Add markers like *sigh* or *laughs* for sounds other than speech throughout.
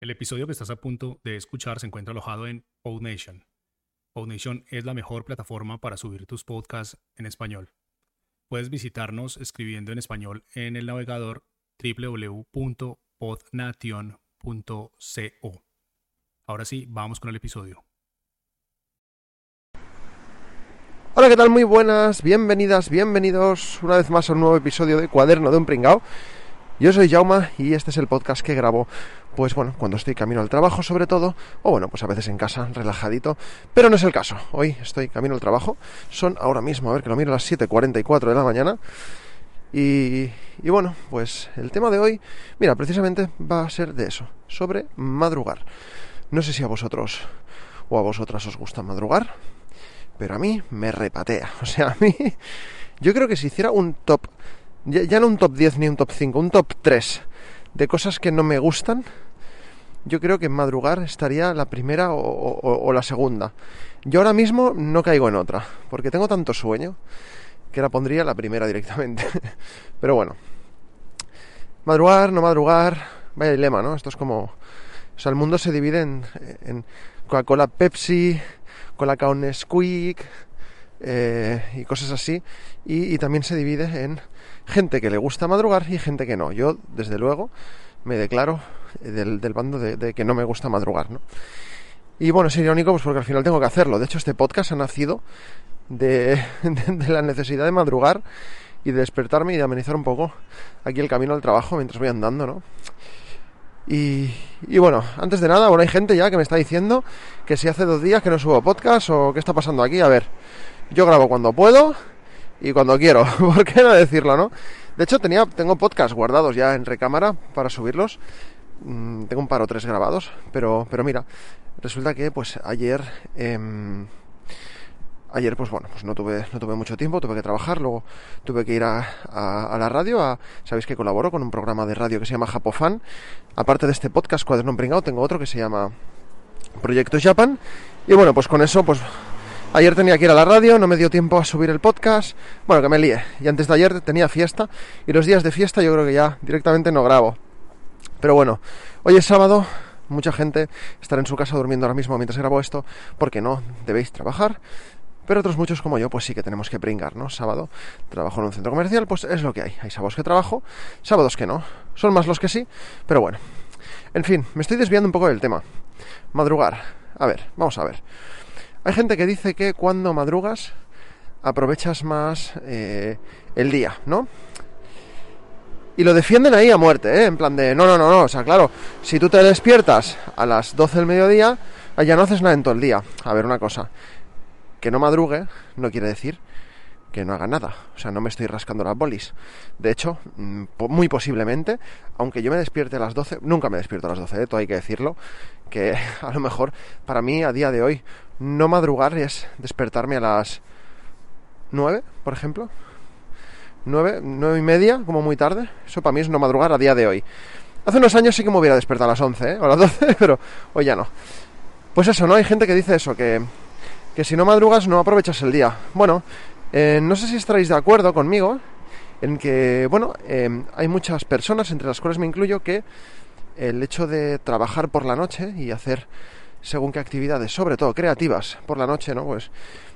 El episodio que estás a punto de escuchar se encuentra alojado en PodNation. PodNation es la mejor plataforma para subir tus podcasts en español. Puedes visitarnos escribiendo en español en el navegador www.podnation.co. Ahora sí, vamos con el episodio. Hola, ¿qué tal? Muy buenas, bienvenidas, bienvenidos una vez más a un nuevo episodio de Cuaderno de un Pringao. Yo soy Jauma y este es el podcast que grabo, pues bueno, cuando estoy camino al trabajo sobre todo, o bueno, pues a veces en casa, relajadito, pero no es el caso. Hoy estoy camino al trabajo, son ahora mismo, a ver que lo miro a las 7.44 de la mañana. Y, y bueno, pues el tema de hoy, mira, precisamente va a ser de eso, sobre madrugar. No sé si a vosotros o a vosotras os gusta madrugar, pero a mí me repatea. *laughs* O sea, a mí, yo creo que si hiciera un top ya, no un top 10 ni un top 5, un top 3 de cosas que no me gustan, yo creo que madrugar estaría la primera o, la segunda. Yo ahora mismo no caigo en otra, porque tengo tanto sueño que la pondría la primera directamente. *laughs* Pero bueno, madrugar, no madrugar, vaya dilema, ¿no? Esto es como... O sea, el mundo se divide en, en Coca-Cola Pepsi, Cola Nesquik eh, y cosas así. y también se divide en gente que le gusta madrugar y gente que no. Yo, desde luego, me declaro del, bando de, que no me gusta madrugar, ¿no? Y bueno, es irónico pues porque al final tengo que hacerlo. De hecho, este podcast ha nacido de, la necesidad de madrugar y de despertarme y de amenizar un poco aquí el camino al trabajo mientras voy andando, ¿no? Y, y, bueno, antes de nada, bueno, hay gente ya que me está diciendo que si hace dos días que no subo podcast o qué está pasando aquí. A ver, yo grabo cuando puedo y cuando quiero, *laughs* ¿por qué no decirlo, no? De hecho, tenía, tengo podcasts guardados ya en recámara para subirlos. Mm, tengo un par o tres grabados, pero, pero mira, resulta que pues ayer... Em, ayer pues bueno pues no tuve no tuve mucho tiempo tuve que trabajar luego tuve que ir a, a, la radio a, sabéis que colaboro con un programa de radio que se llama Japofan aparte de este podcast Cuaderno Pringao tengo otro que se llama Proyecto Japan y bueno pues con eso pues Ayer tenía que ir a la radio, no me dio tiempo a subir el podcast. Bueno, que me lié. Y antes de ayer tenía fiesta. Y los días de fiesta yo creo que ya directamente no grabo. Pero bueno, hoy es sábado. Mucha gente estará en su casa durmiendo ahora mismo mientras grabo esto. Porque no, debéis trabajar. Pero otros muchos como yo, pues sí que tenemos que pringar, ¿no? Sábado trabajo en un centro comercial, pues es lo que hay. Hay sábados que trabajo, sábados que no. Son más los que sí, pero bueno. En fin, me estoy desviando un poco del tema. Madrugar. A ver, vamos a ver. Hay gente que dice que cuando madrugas aprovechas más eh, el día, ¿no? Y lo defienden ahí a muerte, ¿eh? En plan de, no, no, no, no, o sea, claro, si tú te despiertas a las 12 del mediodía, ya no haces nada en todo el día. A ver, una cosa, que no madrugue no quiere decir que no haga nada. O sea, no me estoy rascando las bolis. De hecho, mm, muy posiblemente, aunque yo me despierte a las 12, nunca me despierto a las 12, ¿eh? todo hay que decirlo, que *laughs* a lo mejor para mí a día de hoy no madrugar es despertarme a las 9, por ejemplo. 9, 9 y media, como muy tarde. Eso para mí es no madrugar a día de hoy. Hace unos años sí que me hubiera despertado a las 11 ¿eh? o a las 12, *laughs* pero hoy ya no. Pues eso, ¿no? Hay gente que dice eso, que, que si no madrugas no aprovechas el día. Bueno, eh, no sé si estaréis de acuerdo conmigo en que, bueno, eh, hay muchas personas, entre las cuales me incluyo, que el hecho de trabajar por la noche y hacer según qué actividades, sobre todo creativas, por la noche, ¿no? Pues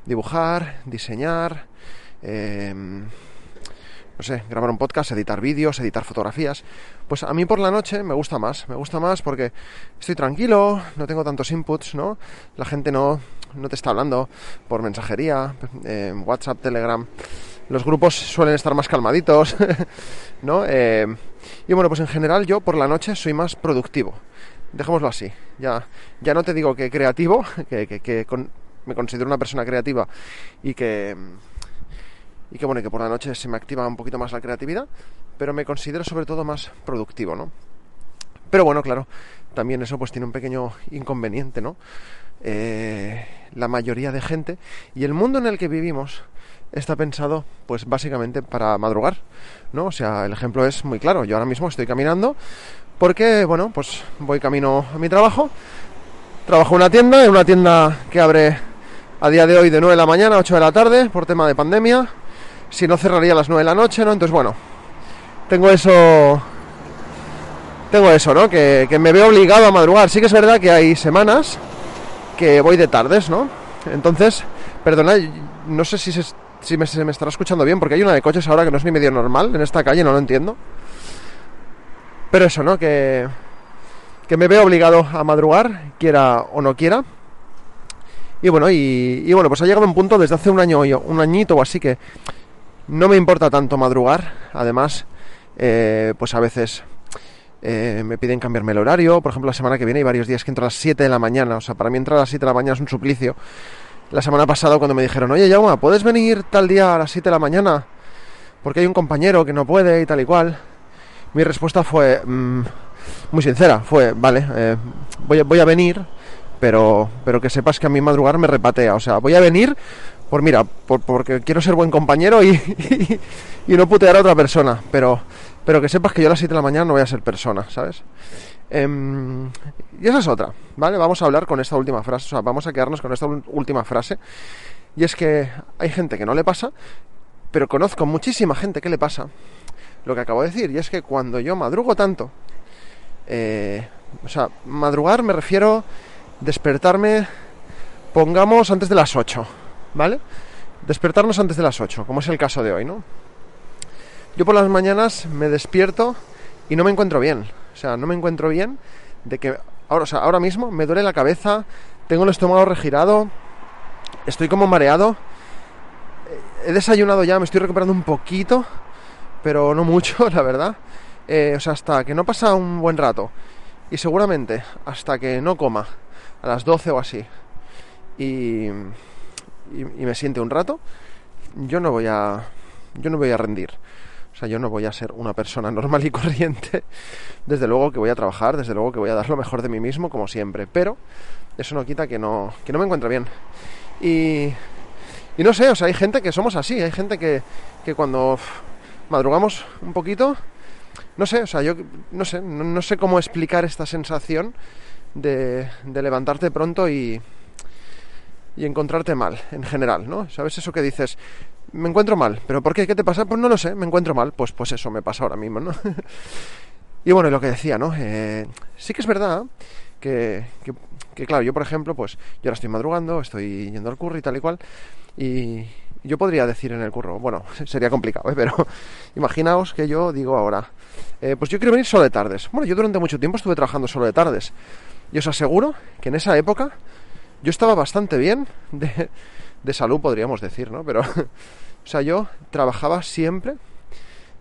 dibujar, diseñar, em, no sé, grabar un podcast, editar vídeos, editar fotografías. Pues a mí por la noche me gusta más, me gusta más porque estoy tranquilo, no tengo tantos inputs, ¿no? La gente no, no te está hablando por mensajería, WhatsApp, Telegram. Los grupos suelen estar más calmaditos, *laughs* ¿no? Em, y bueno, pues en general yo por la noche soy más productivo dejémoslo así. Ya, ya no te digo que creativo, *laughs* que, que, me considero una persona creativa y que, y que, bueno, que por la noche se me activa un poquito más la creatividad, pero me considero sobre todo más productivo, ¿no? Pero bueno, claro, también eso pues tiene un pequeño inconveniente, ¿no? Eh, la mayoría de gente y el mundo en el que vivimos está pensado pues básicamente para madrugar, ¿no? O sea, el ejemplo es muy claro. Yo ahora mismo estoy caminando porque, bueno, pues voy camino a mi trabajo. Trabajo en una tienda, en una tienda que abre a día de hoy de 9 de la mañana a 8 de la tarde por tema de pandemia. Si no cerraría a las 9 de la noche, ¿no? Entonces, bueno, tengo eso tengo eso, ¿no? Que, me veo obligado a madrugar. Sí que es verdad que hay semanas que voy de tardes, ¿no? Entonces, perdona, no sé si me, se me estará escuchando bien, porque hay una de coches ahora que no es ni medio normal en esta calle, no lo entiendo. Pero eso, ¿no? Que, que me veo obligado a madrugar, quiera o no quiera. Y bueno, y, bueno, pues ha llegado un punto desde hace un año, un añito o así que no me importa tanto madrugar. Además, eh, pues a veces eh, me piden cambiarme el horario. Por ejemplo, la semana que viene hay varios días que entro a las 7 de la mañana. O sea, para mí entrar a las 7 de la mañana es un suplicio. La semana pasada cuando me dijeron, oye, Yauma, ¿puedes venir tal día a las 7 de la mañana? Porque hay un compañero que no puede y tal y cual. Mi respuesta fue mmm, muy sincera. Fue, vale, eh, voy, a, voy a venir, pero, pero que sepas que a mi madrugar me repatea. O sea, voy a venir por mira, por, porque quiero ser buen compañero y, *laughs* y, no putear a otra persona, pero, pero que sepas que yo a las 7 de la mañana no voy a ser persona, ¿sabes? Eh, y esa es otra, ¿vale? Vamos a hablar con esta última frase, o sea, vamos a quedarnos con esta última frase, y es que hay gente que no le pasa, pero conozco muchísima gente que le pasa lo que acabo de decir, y es que cuando yo madrugo tanto, eh, o sea, madrugar me refiero despertarme, pongamos, antes de las 8, ¿vale? Despertarnos antes de las 8, como es el caso de hoy, ¿no? Yo por las mañanas me despierto y no me encuentro bien. O sea, no me encuentro bien de que ahora, o sea, ahora mismo me duele la cabeza, tengo el estómago regirado, estoy como mareado. He desayunado ya, me estoy recuperando un poquito, pero no mucho, *laughs* la verdad. Eh, o sea, hasta que no pasa un buen rato y seguramente hasta que no coma a las 12 o así y, y, me siente un rato, yo no voy a yo no voy a rendir. O sea, yo no voy a ser una persona *laughs* normal y corriente. Desde luego que voy a trabajar, desde luego que voy a dar lo mejor de mí mismo, como siempre. Pero eso no quita que no, que no me encuentre bien. Y, y no sé, o sea, hay gente que somos así. Hay gente que, que cuando madrugamos un poquito, no sé, o sea, yo no sé, no, sé cómo explicar esta sensación de, levantarte pronto y, y encontrarte mal, en general, ¿no? ¿Sabes eso que dices? me encuentro mal. ¿Pero por qué? ¿Qué te pasa? Pues no lo sé, me encuentro mal. Pues, pues eso me pasa ahora mismo, ¿no? *laughs* y bueno, lo que decía, ¿no? Eh, sí que es verdad que, que, que, claro, yo por ejemplo, pues yo ahora estoy madrugando, estoy yendo al curro y tal y cual, y yo podría decir en el curro, bueno, *laughs* sería complicado, ¿eh? pero *laughs* imaginaos que yo digo ahora, eh, pues yo quiero venir solo de tardes. Bueno, yo durante mucho tiempo estuve trabajando solo de tardes, y os aseguro que en esa época yo estaba bastante bien *laughs* de, de salud, podríamos decir, ¿no? Pero o sea, yo trabajaba siempre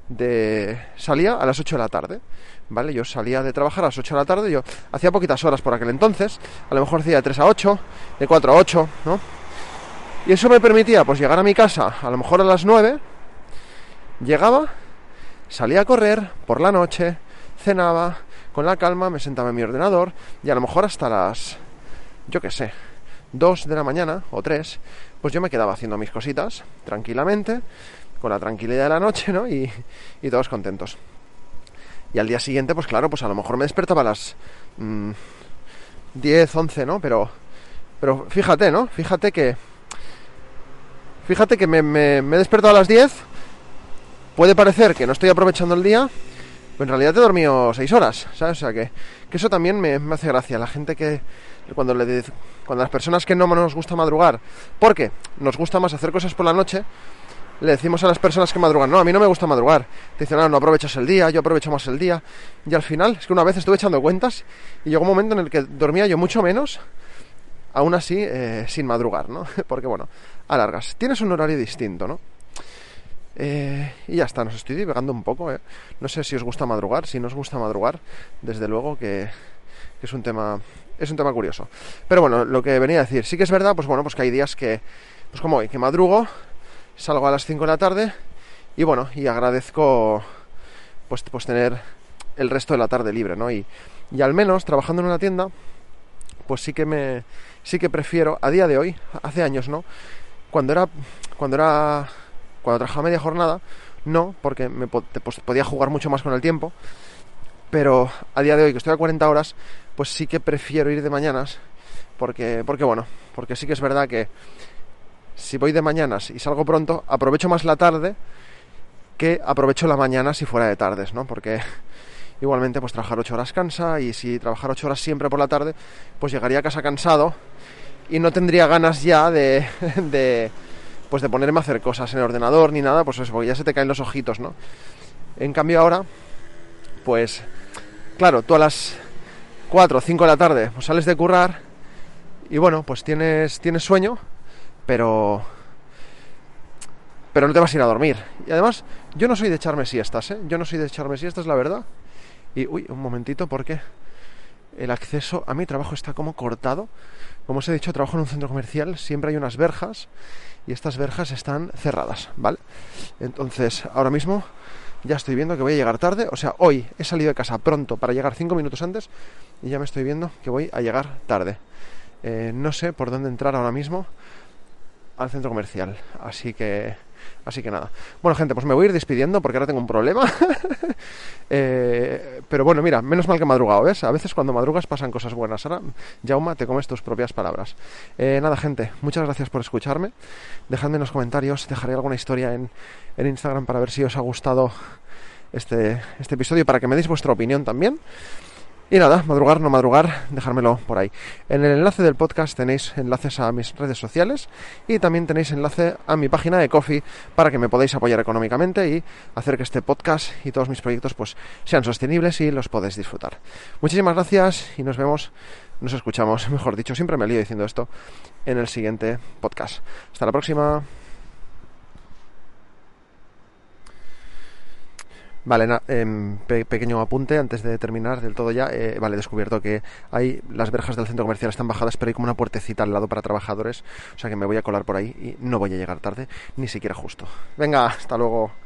de... Salía a las 8 de la tarde, ¿vale? Yo salía de trabajar a las 8 de la tarde, yo hacía poquitas horas por aquel entonces, a lo mejor hacía de 3 a 8, de 4 a 8, ¿no? Y eso me permitía, pues, llegar a mi casa a lo mejor a las 9, llegaba, salía a correr por la noche, cenaba, con la calma, me sentaba en mi ordenador, y a lo mejor hasta las... yo qué sé, 2 de la mañana o 3, pues yo me quedaba haciendo mis cositas tranquilamente, con la tranquilidad de la noche, ¿no? Y, y todos contentos. Y al día siguiente, pues claro, pues a lo mejor me despertaba a las mmm, 10, 11, ¿no? Pero, pero fíjate, ¿no? Fíjate que... Fíjate que me, me, he despertado a las 10. Puede parecer que no estoy aprovechando el día, pero en realidad he dormido 6 horas. O sea que, que eso también me, hace gracia. La gente que, cuando, le, cuando las personas que no nos gusta madrugar, porque nos gusta más hacer cosas por la noche, le decimos a las personas que madrugan, no, a mí no me gusta madrugar. Te dicen, no, no aprovechas el día, yo aprovecho más el día. Y al final, es que una vez estuve echando cuentas y llegó un momento en el que dormía yo mucho menos, aún así, eh, sin madrugar, ¿no? *laughs* Porque bueno, alargas. Tienes un horario distinto, ¿no? Eh, y ya está, nos estoy divagando un poco. ¿eh? No sé si os gusta madrugar. Si no os gusta madrugar, desde luego que, es un tema es un tema curioso. Pero bueno, lo que venía a decir, sí que es verdad, pues bueno, pues que hay días que, pues como hoy, que madrugo, salgo a las 5 de la tarde y bueno, y agradezco pues, pues tener el resto de la tarde libre, ¿no? Y, y al menos trabajando en una tienda, pues sí que me sí que prefiero a día de hoy, hace años, ¿no? Cuando era cuando era cuando trabajaba media jornada, no, porque me pues, podía jugar mucho más con el tiempo, pero a día de hoy que estoy a 40 horas, pues sí que prefiero ir de mañanas, porque, porque bueno, porque sí que es verdad que si voy de mañanas y salgo pronto, aprovecho más la tarde que aprovecho la mañana si fuera de tardes, ¿no? Porque igualmente pues trabajar ocho horas cansa y si trabajar ocho horas siempre por la tarde, pues llegaría a casa cansado y no tendría ganas ya de, *laughs* de pues de ponerme a hacer cosas en el ordenador ni nada, pues eso, porque ya se te caen los ojitos, ¿no? En cambio ahora, pues claro, tú a las 4 o 5 de la tarde pues sales de currar y bueno, pues tienes, tienes sueño, pero pero no te vas a ir a dormir. Y además, yo no soy de echarme siestas, ¿eh? Yo no soy de echarme siestas, la verdad. Y, uy, un momentito, porque el acceso a mi trabajo está como cortado. Como os he dicho, trabajo en un centro comercial, siempre hay unas verjas y estas verjas están cerradas, ¿vale? Entonces, ahora mismo ya estoy viendo que voy a llegar tarde. O sea, hoy he salido de casa pronto para llegar cinco minutos antes y ya me estoy viendo que voy a llegar tarde. Eh, no sé por dónde entrar ahora mismo al centro comercial. Así que Así que nada. Bueno, gente, pues me voy a ir despidiendo porque ahora tengo un problema. *laughs* Eh, pero bueno, mira, menos mal que madrugado, ¿ves? A veces cuando madrugas pasan cosas buenas. Ahora, Jauma, te comes tus propias palabras. Eh, nada, gente, muchas gracias por escucharme. Dejadme en los comentarios, dejaré alguna historia en, en Instagram para ver si os ha gustado este, este episodio, para que me deis vuestra opinión también. Y nada, madrugar, no madrugar, dejármelo por ahí. En el enlace del podcast tenéis enlaces a mis redes sociales y también tenéis enlace a mi página de Coffee para que me podáis apoyar económicamente y hacer que este podcast y todos mis proyectos pues sean sostenibles y los podéis disfrutar. Muchísimas gracias y nos vemos, nos escuchamos, *laughs* mejor dicho, siempre me lío diciendo esto, en el siguiente podcast. Hasta la próxima. Vale, em, pequeño apunte antes de terminar del todo ya. Eh, vale, he descubierto que hay las verjas del centro comercial están bajadas, pero hay como una puertecita al lado para trabajadores. O sea que me voy a colar por ahí y no voy a llegar tarde, ni siquiera justo. Venga, hasta luego.